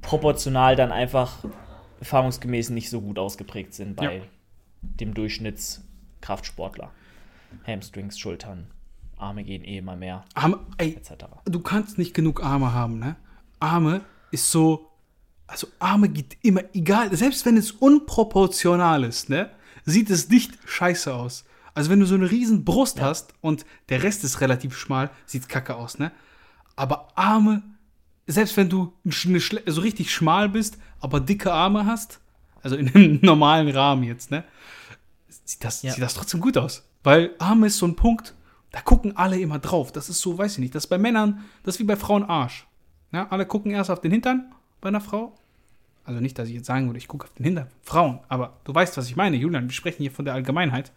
Speaker 2: proportional dann einfach erfahrungsgemäß nicht so gut ausgeprägt sind bei ja. dem Durchschnittskraftsportler. Hamstrings, Schultern, Arme gehen eh immer mehr.
Speaker 1: Arme, ey, etc. Du kannst nicht genug Arme haben, ne? Arme ist so, also Arme geht immer, egal, selbst wenn es unproportional ist, ne? Sieht es nicht scheiße aus. Also wenn du so eine riesen Brust ja. hast und der Rest ist relativ schmal, sieht kacke aus, ne? Aber Arme, selbst wenn du so richtig schmal bist, aber dicke Arme hast, also in einem *laughs* normalen Rahmen jetzt, ne? Sieht das, ja. sieht das trotzdem gut aus. Weil Arme ist so ein Punkt, da gucken alle immer drauf. Das ist so, weiß ich nicht, das ist bei Männern, das ist wie bei Frauen Arsch. Ja, alle gucken erst auf den Hintern bei einer Frau. Also nicht, dass ich jetzt sagen würde, ich gucke auf den Hintern. Frauen, aber du weißt, was ich meine, Julian. Wir sprechen hier von der Allgemeinheit.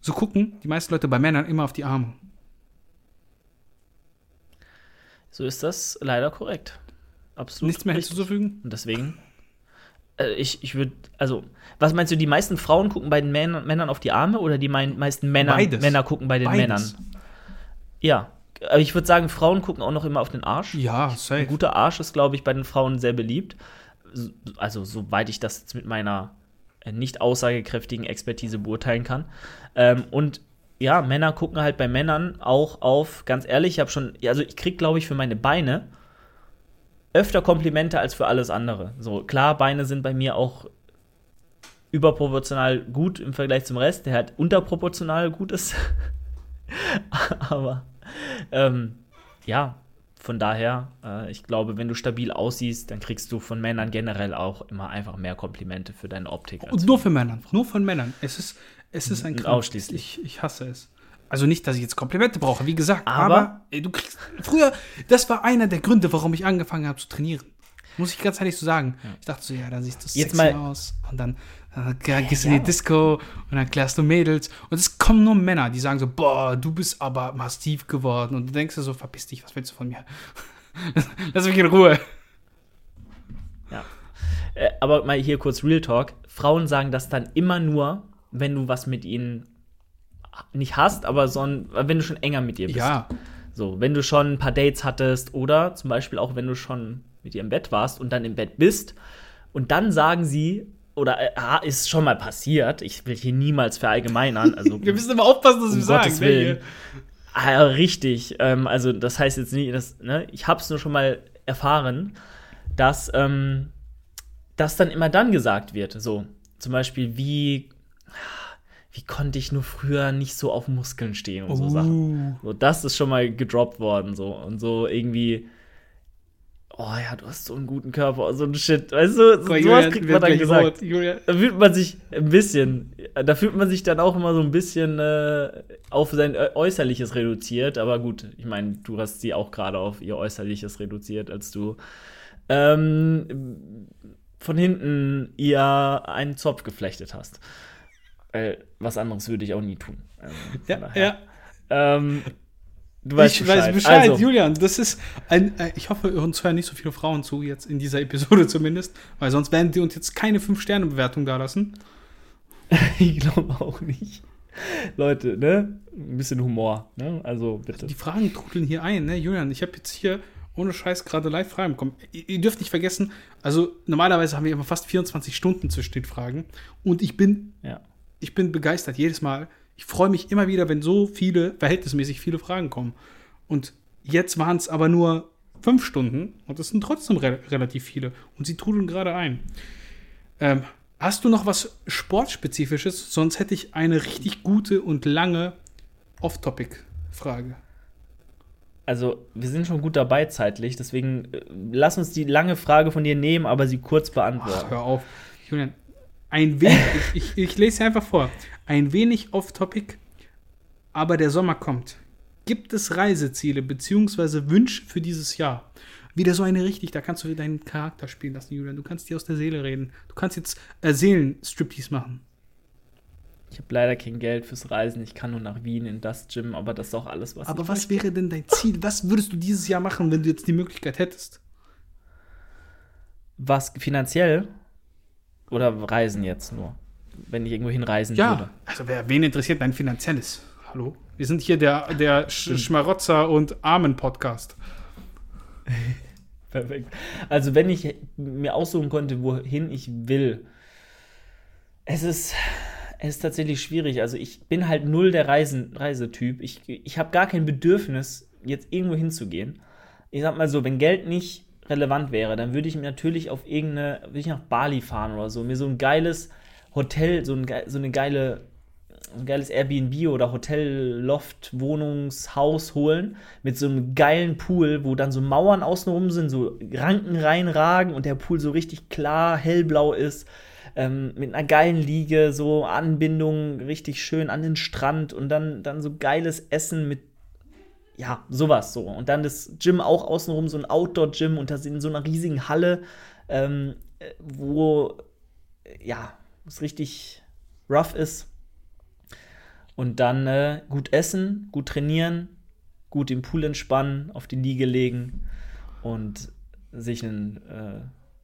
Speaker 1: So gucken die meisten Leute bei Männern immer auf die Arme.
Speaker 2: So ist das leider korrekt.
Speaker 1: Absolut. Nichts mehr hinzuzufügen?
Speaker 2: Und deswegen äh, ich, ich würde, also, was meinst du, die meisten Frauen gucken bei den Männern, Männern auf die Arme oder die meisten Männer, Männer gucken bei den Beides. Männern? Ja. Aber ich würde sagen, Frauen gucken auch noch immer auf den Arsch.
Speaker 1: Ja, safe.
Speaker 2: Ein guter Arsch ist, glaube ich, bei den Frauen sehr beliebt. Also, soweit ich das jetzt mit meiner äh, nicht aussagekräftigen Expertise beurteilen kann. Ähm, und ja, Männer gucken halt bei Männern auch auf, ganz ehrlich, ich habe schon, also ich kriege, glaube ich, für meine Beine öfter Komplimente als für alles andere. So, klar, Beine sind bei mir auch überproportional gut im Vergleich zum Rest, der halt unterproportional gut ist. *laughs* Aber ähm, ja, von daher, äh, ich glaube, wenn du stabil aussiehst, dann kriegst du von Männern generell auch immer einfach mehr Komplimente für deine Optik.
Speaker 1: Und nur für Männer, nur von Männern. Es ist, es ist ein.
Speaker 2: Ausschließlich.
Speaker 1: Ich, ich hasse es. Also nicht, dass ich jetzt Komplimente brauche, wie gesagt,
Speaker 2: aber,
Speaker 1: aber ey, du kriegst früher, das war einer der Gründe, warum ich angefangen habe zu trainieren. Muss ich ganz ehrlich so sagen. Ja. Ich dachte so, ja, dann siehst du
Speaker 2: jetzt sexy mal
Speaker 1: aus und dann dann gehst du ja. in die Disco und dann klärst du Mädels. Und es kommen nur Männer, die sagen so, boah, du bist aber massiv geworden. Und du denkst dir so, verpiss dich, was willst du von mir? *laughs* Lass mich in Ruhe.
Speaker 2: Ja. Äh, aber mal hier kurz Real Talk. Frauen sagen das dann immer nur, wenn du was mit ihnen nicht hast, aber so ein, wenn du schon enger mit ihr bist.
Speaker 1: Ja.
Speaker 2: So, wenn du schon ein paar Dates hattest oder zum Beispiel auch, wenn du schon mit ihr im Bett warst und dann im Bett bist und dann sagen sie, oder äh, ist schon mal passiert. Ich will hier niemals verallgemeinern. *laughs* Also,
Speaker 1: wir müssen immer aufpassen, was um wir sagen.
Speaker 2: Ne, ah, richtig. Ähm, also, das heißt jetzt nicht, dass, ne, ich habe es nur schon mal erfahren, dass ähm, das dann immer dann gesagt wird. So, zum Beispiel, wie, wie konnte ich nur früher nicht so auf Muskeln stehen und so Sachen. So, das ist schon mal gedroppt worden. So, und so irgendwie oh ja, du hast so einen guten Körper, so ein Shit. Weißt du, so, Julian, sowas kriegt man dann gesagt. Da fühlt man sich ein bisschen, da fühlt man sich dann auch immer so ein bisschen äh, auf sein Äußerliches reduziert. Aber gut, ich meine, du hast sie auch gerade auf ihr Äußerliches reduziert, als du ähm, von hinten ihr einen Zopf geflechtet hast. Äh, was anderes würde ich auch nie tun.
Speaker 1: Ähm, ja, ja.
Speaker 2: Ähm, Du weißt
Speaker 1: ich
Speaker 2: Bescheid.
Speaker 1: weiß Bescheid, also. Julian. Das ist ein, äh, ich hoffe, uns hören nicht so viele Frauen zu, jetzt in dieser Episode *laughs* zumindest, weil sonst werden die uns jetzt keine 5-Sterne-Bewertung da lassen. *laughs*
Speaker 2: ich glaube auch nicht. Leute, ne? Ein bisschen Humor, ne? Also bitte.
Speaker 1: Die Fragen trudeln hier ein, ne? Julian, ich habe jetzt hier ohne Scheiß gerade live Fragen bekommen. Ihr, ihr, dürft nicht vergessen, also normalerweise haben wir immer fast 24 Stunden zwischen den Fragen und ich bin,
Speaker 2: ja.
Speaker 1: Ich bin begeistert jedes Mal ich freue mich immer wieder, wenn so viele, verhältnismäßig viele Fragen kommen. Und jetzt waren es aber nur fünf Stunden und es sind trotzdem re relativ viele. Und sie trudeln gerade ein. Ähm, hast du noch was Sportspezifisches? Sonst hätte ich eine richtig gute und lange Off-Topic-Frage.
Speaker 2: Also, wir sind schon gut dabei zeitlich, deswegen äh, lass uns die lange Frage von dir nehmen, aber sie kurz beantworten.
Speaker 1: Ach, hör auf. Julian, ein wenig, ich, ich, ich lese einfach vor. Ein wenig off-topic, aber der Sommer kommt. Gibt es Reiseziele bzw. Wünsche für dieses Jahr? Wieder so eine richtig, da kannst du wieder deinen Charakter spielen lassen, Julian. Du kannst dir aus der Seele reden. Du kannst jetzt äh, Seelenstriptease machen.
Speaker 2: Ich habe leider kein Geld fürs Reisen. Ich kann nur nach Wien in das Gym, aber das ist auch alles, was
Speaker 1: Aber was möchte. wäre denn dein Ziel? Was würdest du dieses Jahr machen, wenn du jetzt die Möglichkeit hättest?
Speaker 2: Was finanziell? Oder Reisen jetzt nur? Wenn ich irgendwo hinreisen
Speaker 1: ja,
Speaker 2: würde.
Speaker 1: Also wer, wen interessiert dein finanzielles? Hallo? Wir sind hier der, der *laughs* Sch Schmarotzer und Armen-Podcast.
Speaker 2: Perfekt. Also wenn ich mir aussuchen konnte, wohin ich will, es ist, es ist tatsächlich schwierig. Also ich bin halt null der Reisen, Reisetyp. Ich, ich habe gar kein Bedürfnis, jetzt irgendwo hinzugehen. Ich sag mal so, wenn Geld nicht relevant wäre, dann würde ich mir natürlich auf irgendeine, würde ich nach Bali fahren oder so, mir so ein geiles Hotel, so, ein, so eine geile, ein geiles Airbnb oder Hotel, Loft, Wohnungshaus holen mit so einem geilen Pool, wo dann so Mauern außenrum sind, so Ranken reinragen und der Pool so richtig klar hellblau ist. Ähm, mit einer geilen Liege, so Anbindung richtig schön an den Strand und dann, dann so geiles Essen mit ja, sowas so. Und dann das Gym auch außenrum, so ein Outdoor-Gym und das in so einer riesigen Halle, ähm, wo, ja, es richtig rough ist. Und dann äh, gut essen, gut trainieren, gut im Pool entspannen, auf die Liege legen und sich einen äh,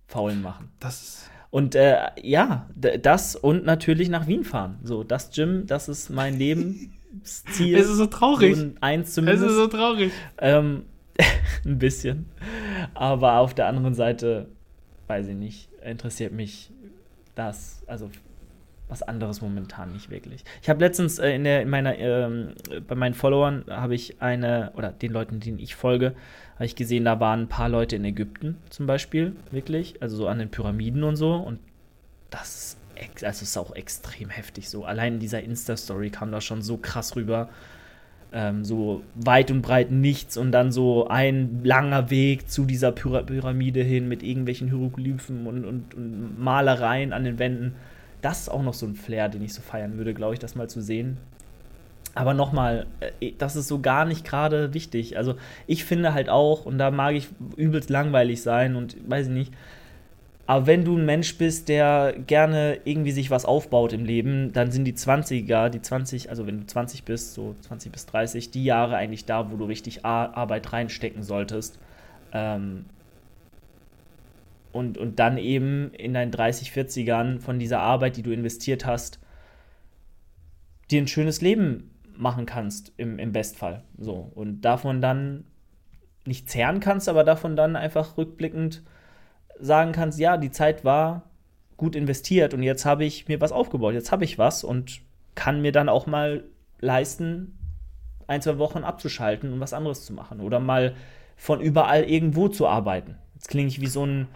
Speaker 2: Faulen machen.
Speaker 1: Das
Speaker 2: und äh, ja, das und natürlich nach Wien fahren. So, das Gym, das ist mein Leben. *laughs*
Speaker 1: Ziel. Es ist so traurig.
Speaker 2: So eins zumindest.
Speaker 1: Es ist so traurig.
Speaker 2: Ähm, *laughs* ein bisschen. Aber auf der anderen Seite, weiß ich nicht, interessiert mich das, also was anderes momentan nicht wirklich. Ich habe letztens äh, in, der, in meiner, ähm, bei meinen Followern habe ich eine, oder den Leuten, denen ich folge, habe ich gesehen, da waren ein paar Leute in Ägypten zum Beispiel, wirklich, also so an den Pyramiden und so. Und das ist also es ist auch extrem heftig so. Allein in dieser Insta-Story kam da schon so krass rüber. Ähm, so weit und breit nichts und dann so ein langer Weg zu dieser Pyra Pyramide hin mit irgendwelchen Hieroglyphen und, und, und Malereien an den Wänden. Das ist auch noch so ein Flair, den ich so feiern würde, glaube ich, das mal zu sehen. Aber nochmal, äh, das ist so gar nicht gerade wichtig. Also ich finde halt auch, und da mag ich übelst langweilig sein und weiß ich nicht, aber wenn du ein Mensch bist, der gerne irgendwie sich was aufbaut im Leben, dann sind die 20er, die 20, also wenn du 20 bist, so 20 bis 30, die Jahre eigentlich da, wo du richtig Ar Arbeit reinstecken solltest. Ähm und, und dann eben in deinen 30, 40ern von dieser Arbeit, die du investiert hast, dir ein schönes Leben machen kannst, im, im Bestfall. So. Und davon dann nicht zehren kannst, aber davon dann einfach rückblickend sagen kannst, ja, die Zeit war gut investiert und jetzt habe ich mir was aufgebaut, jetzt habe ich was und kann mir dann auch mal leisten, ein, zwei Wochen abzuschalten und was anderes zu machen oder mal von überall irgendwo zu arbeiten. Jetzt klinge ich wie so ein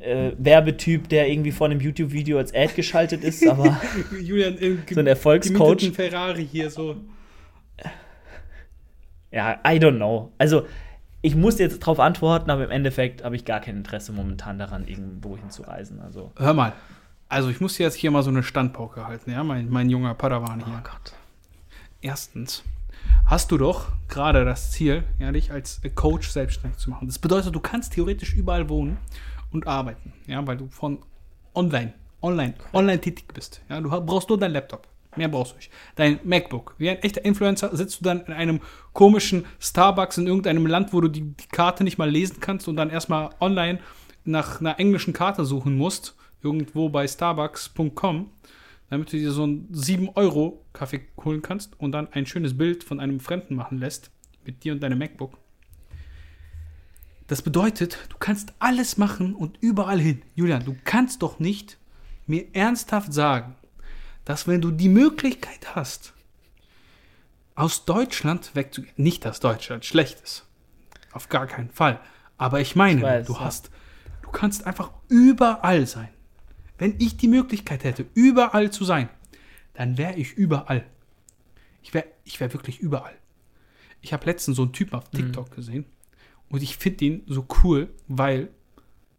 Speaker 2: äh, Werbetyp, der irgendwie vor einem YouTube-Video als Ad geschaltet ist, *laughs* aber
Speaker 1: Julian, im
Speaker 2: so ein Erfolgscoach.
Speaker 1: Ferrari hier so.
Speaker 2: Ja, I don't know. Also, ich muss jetzt drauf antworten, aber im Endeffekt habe ich gar kein Interesse momentan daran, irgendwo hinzureisen. Also,
Speaker 1: Hör mal. Also, ich muss jetzt hier mal so eine Standpauke halten, ja, mein, mein junger Padawan hier.
Speaker 2: oh Gott.
Speaker 1: Erstens hast du doch gerade das Ziel, ja, dich als Coach selbstständig zu machen. Das bedeutet, du kannst theoretisch überall wohnen und arbeiten, ja, weil du von online, online, online tätig bist. Ja, du brauchst nur deinen Laptop. Mehr brauchst du nicht. Dein MacBook. Wie ein echter Influencer sitzt du dann in einem komischen Starbucks in irgendeinem Land, wo du die, die Karte nicht mal lesen kannst und dann erstmal online nach einer englischen Karte suchen musst. Irgendwo bei starbucks.com damit du dir so einen 7-Euro-Kaffee holen kannst und dann ein schönes Bild von einem Fremden machen lässt, mit dir und deinem MacBook. Das bedeutet, du kannst alles machen und überall hin. Julian, du kannst doch nicht mir ernsthaft sagen, dass wenn du die Möglichkeit hast, aus Deutschland wegzugehen, nicht, dass Deutschland schlecht ist, auf gar keinen Fall, aber ich meine,
Speaker 2: Ich weiß,
Speaker 1: du
Speaker 2: ja.
Speaker 1: hast, du kannst einfach überall sein. Wenn ich die Möglichkeit hätte, überall zu sein, dann wäre ich überall. Ich wäre ich wär wirklich überall. Ich habe letztens so einen Typen auf TikTok gesehen und ich finde ihn so cool, weil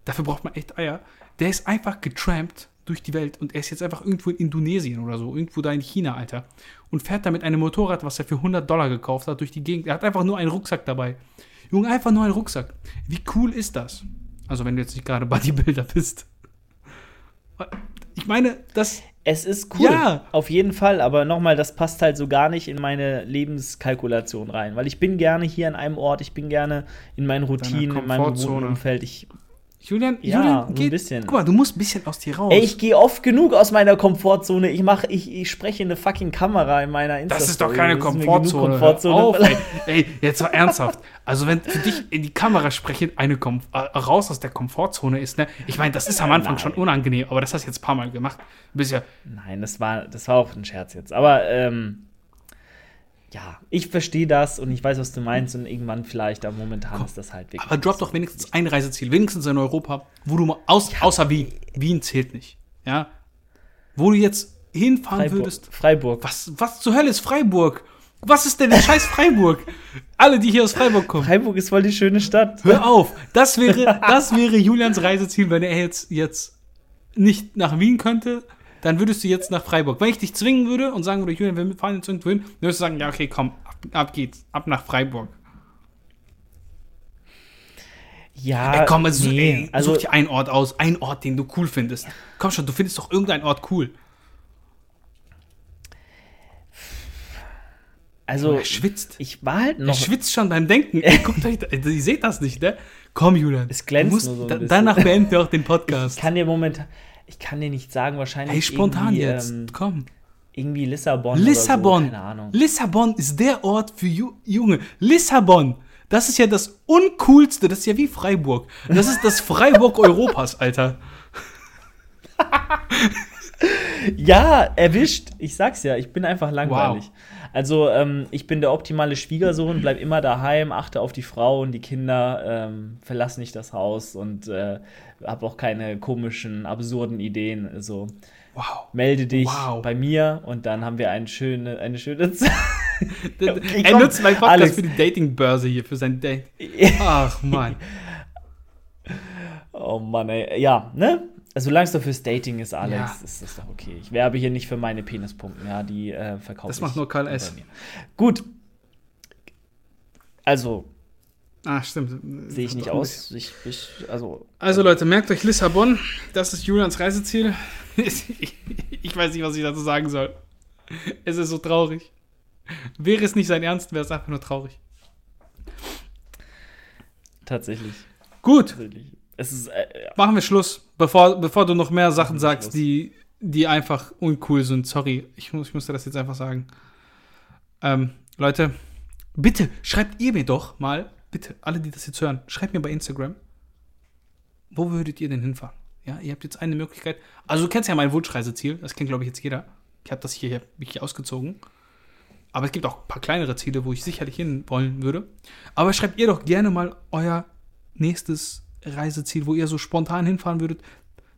Speaker 1: dafür braucht man echt Eier. Der ist einfach getrampt durch die Welt und er ist jetzt einfach irgendwo in Indonesien oder so, irgendwo da in China, Alter. Und fährt da mit einem Motorrad, was er für 100 Dollar gekauft hat, durch die Gegend. Er hat einfach nur einen Rucksack dabei. Junge, einfach nur einen Rucksack. Wie cool ist das? Also, wenn du jetzt nicht gerade Bodybuilder bist. Ich meine, das.
Speaker 2: Es ist cool.
Speaker 1: Ja.
Speaker 2: Auf jeden Fall, aber nochmal, das passt halt so gar nicht in meine Lebenskalkulation rein. Weil ich bin gerne hier an einem Ort, ich bin gerne in meinen Routinen, in meinem Umfeld. Ich,
Speaker 1: Julian,
Speaker 2: Ja,
Speaker 1: Julian,
Speaker 2: so ein
Speaker 1: geht,
Speaker 2: bisschen.
Speaker 1: Guck mal, du musst ein bisschen aus dir raus.
Speaker 2: ey, ich gehe oft genug aus meiner Komfortzone. Ich mache, ich, ich spreche in eine fucking Kamera in meiner Insta.
Speaker 1: das ist doch keine
Speaker 2: Das ist
Speaker 1: Komfortzone.
Speaker 2: Komfortzone.
Speaker 1: Auf, ey. ey, jetzt mal ernsthaft. Also, wenn für dich in die Kamera sprechen eine Kom äh, raus aus der Komfortzone ist, ne? Ich meine, das ist am Anfang
Speaker 2: Nein.
Speaker 1: schon unangenehm, aber das hast du jetzt ein paar Mal gemacht. Du bist ja.
Speaker 2: Nein, das war, das war auch ein Scherz jetzt. Aber ähm, ja, ich verstehe das und ich weiß, was du meinst und irgendwann vielleicht, aber momentan ist das halt wirklich.
Speaker 1: Aber drop doch wenigstens ein Reiseziel, wenigstens in Europa, wo du mal aus, außer Wien. Wien zählt nicht. Ja. Wo du jetzt hinfahren
Speaker 2: Freiburg.
Speaker 1: würdest.
Speaker 2: Freiburg.
Speaker 1: Was, was zur Hölle ist Freiburg? Was ist denn der scheiß Freiburg? Alle, die hier aus Freiburg kommen.
Speaker 2: Freiburg ist voll die schöne Stadt.
Speaker 1: Hör auf. Das wäre, das wäre Julians Reiseziel, wenn er jetzt, jetzt nicht nach Wien könnte, dann würdest du jetzt nach Freiburg. Wenn ich dich zwingen würde und sagen würde, Julian, wir fahren jetzt irgendwo hin, dann würdest du sagen, ja, okay, komm, ab, ab geht's, ab nach Freiburg.
Speaker 2: Ja,
Speaker 1: Ey, komm, also,
Speaker 2: nee,
Speaker 1: ey,
Speaker 2: also
Speaker 1: such dir einen Ort aus, einen Ort, den du cool findest. Komm schon, du findest doch irgendeinen Ort cool.
Speaker 2: also
Speaker 1: er schwitzt.
Speaker 2: ich war halt
Speaker 1: Er
Speaker 2: noch
Speaker 1: schwitzt schon beim Denken. Ey, guckt euch, da- ihr seht das nicht, ne? Komm, Julian.
Speaker 2: Es glänzt
Speaker 1: musst,
Speaker 2: nur so
Speaker 1: da. Danach beenden wir auch den
Speaker 2: Ich
Speaker 1: Podcast.
Speaker 2: kann dir momentan ich kann dir nicht sagen, wahrscheinlich
Speaker 1: Hey, spontan jetzt.
Speaker 2: Ähm,
Speaker 1: Komm.
Speaker 2: irgendwie Lissabon
Speaker 1: Lissabon.
Speaker 2: oder so, keine Ahnung.
Speaker 1: Lissabon ist der Ort für Ju Junge. Lissabon. Das ist ja das uncoolste. Das ist ja wie Freiburg. Das ist das Freiburg *laughs* Europas, Alter. *laughs*
Speaker 2: Ja, erwischt. Ich sag's ja, ich bin einfach langweilig. Also, ähm, ich bin der optimale Schwiegersohn, bleib immer daheim, achte auf die Frau und die Kinder, ähm, verlass nicht das Haus und äh, hab auch keine komischen, absurden Ideen. Also,
Speaker 1: Wow.
Speaker 2: melde dich
Speaker 1: Wow.
Speaker 2: bei mir und dann haben wir eine schöne, eine schöne *laughs* Zeit. *laughs* Okay,
Speaker 1: er nutzt meinen Podcast
Speaker 2: Alex.
Speaker 1: für die Datingbörse hier, für sein Date. *laughs* Ach, Mann.
Speaker 2: Oh Mann, ey. Ja, ne? Also, Solange es doch fürs Dating ist, Alex,
Speaker 1: Ja.
Speaker 2: ist das doch okay. Ich werbe hier nicht für meine Penispumpen, ja, die äh, verkaufe
Speaker 1: Das macht nur Karl S.
Speaker 2: Gut. Also,
Speaker 1: Ah, stimmt.
Speaker 2: sehe ich nicht aus. Ich, ich, also,
Speaker 1: Also Leute, merkt euch Lissabon. Das ist Julians Reiseziel. Ich, *laughs* ich weiß nicht, was ich dazu sagen soll. Es ist so traurig. Wäre es nicht sein Ernst, wäre es einfach nur traurig.
Speaker 2: tatsächlich.
Speaker 1: Gut,
Speaker 2: tatsächlich. Es ist, äh, ja.
Speaker 1: machen wir Schluss. Bevor, bevor du noch mehr Sachen sagst,
Speaker 2: Schluss.
Speaker 1: die, die einfach uncool sind. Sorry, ich, muss, ich musste das jetzt einfach sagen. Ähm, Leute, bitte schreibt ihr mir doch mal, bitte, alle, die das jetzt hören, schreibt mir bei Instagram, wo würdet ihr denn hinfahren? Ja, ihr habt jetzt eine Möglichkeit. Also du kennst ja mein Wunschreiseziel, das kennt glaube ich jetzt jeder. Ich habe das hier, hier, hier ausgezogen. Aber es gibt auch ein paar kleinere Ziele, wo ich sicherlich hin wollen würde. Aber schreibt ihr doch gerne mal euer nächstes Reiseziel, wo ihr so spontan hinfahren würdet.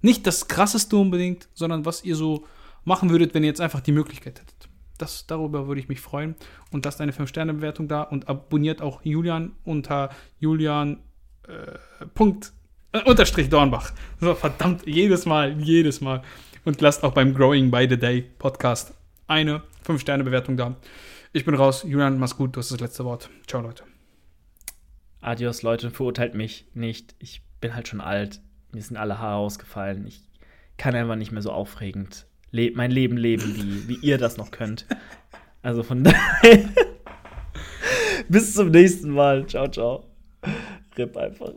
Speaker 1: Nicht das krasseste unbedingt, sondern was ihr so machen würdet, wenn ihr jetzt einfach die Möglichkeit hättet. Das, darüber würde ich mich freuen. Und lasst eine 5-Sterne-Bewertung da und abonniert auch Julian unter Julian äh, Punkt, äh, Unterstrich Dornbach. So, verdammt, jedes Mal, jedes Mal. Und lasst auch beim Growing by the Day Podcast eine 5-Sterne-Bewertung da. Ich bin raus. Julian, mach's gut. Du hast das letzte Wort. Ciao, Leute.
Speaker 2: Adios, Leute, verurteilt mich nicht. Ich bin halt schon alt. Mir sind alle Haare ausgefallen. Ich kann einfach nicht mehr so aufregend le mein Leben leben, wie, wie ihr das noch könnt. Also von *laughs* daher. Bis zum nächsten Mal. Ciao, ciao. Rip einfach.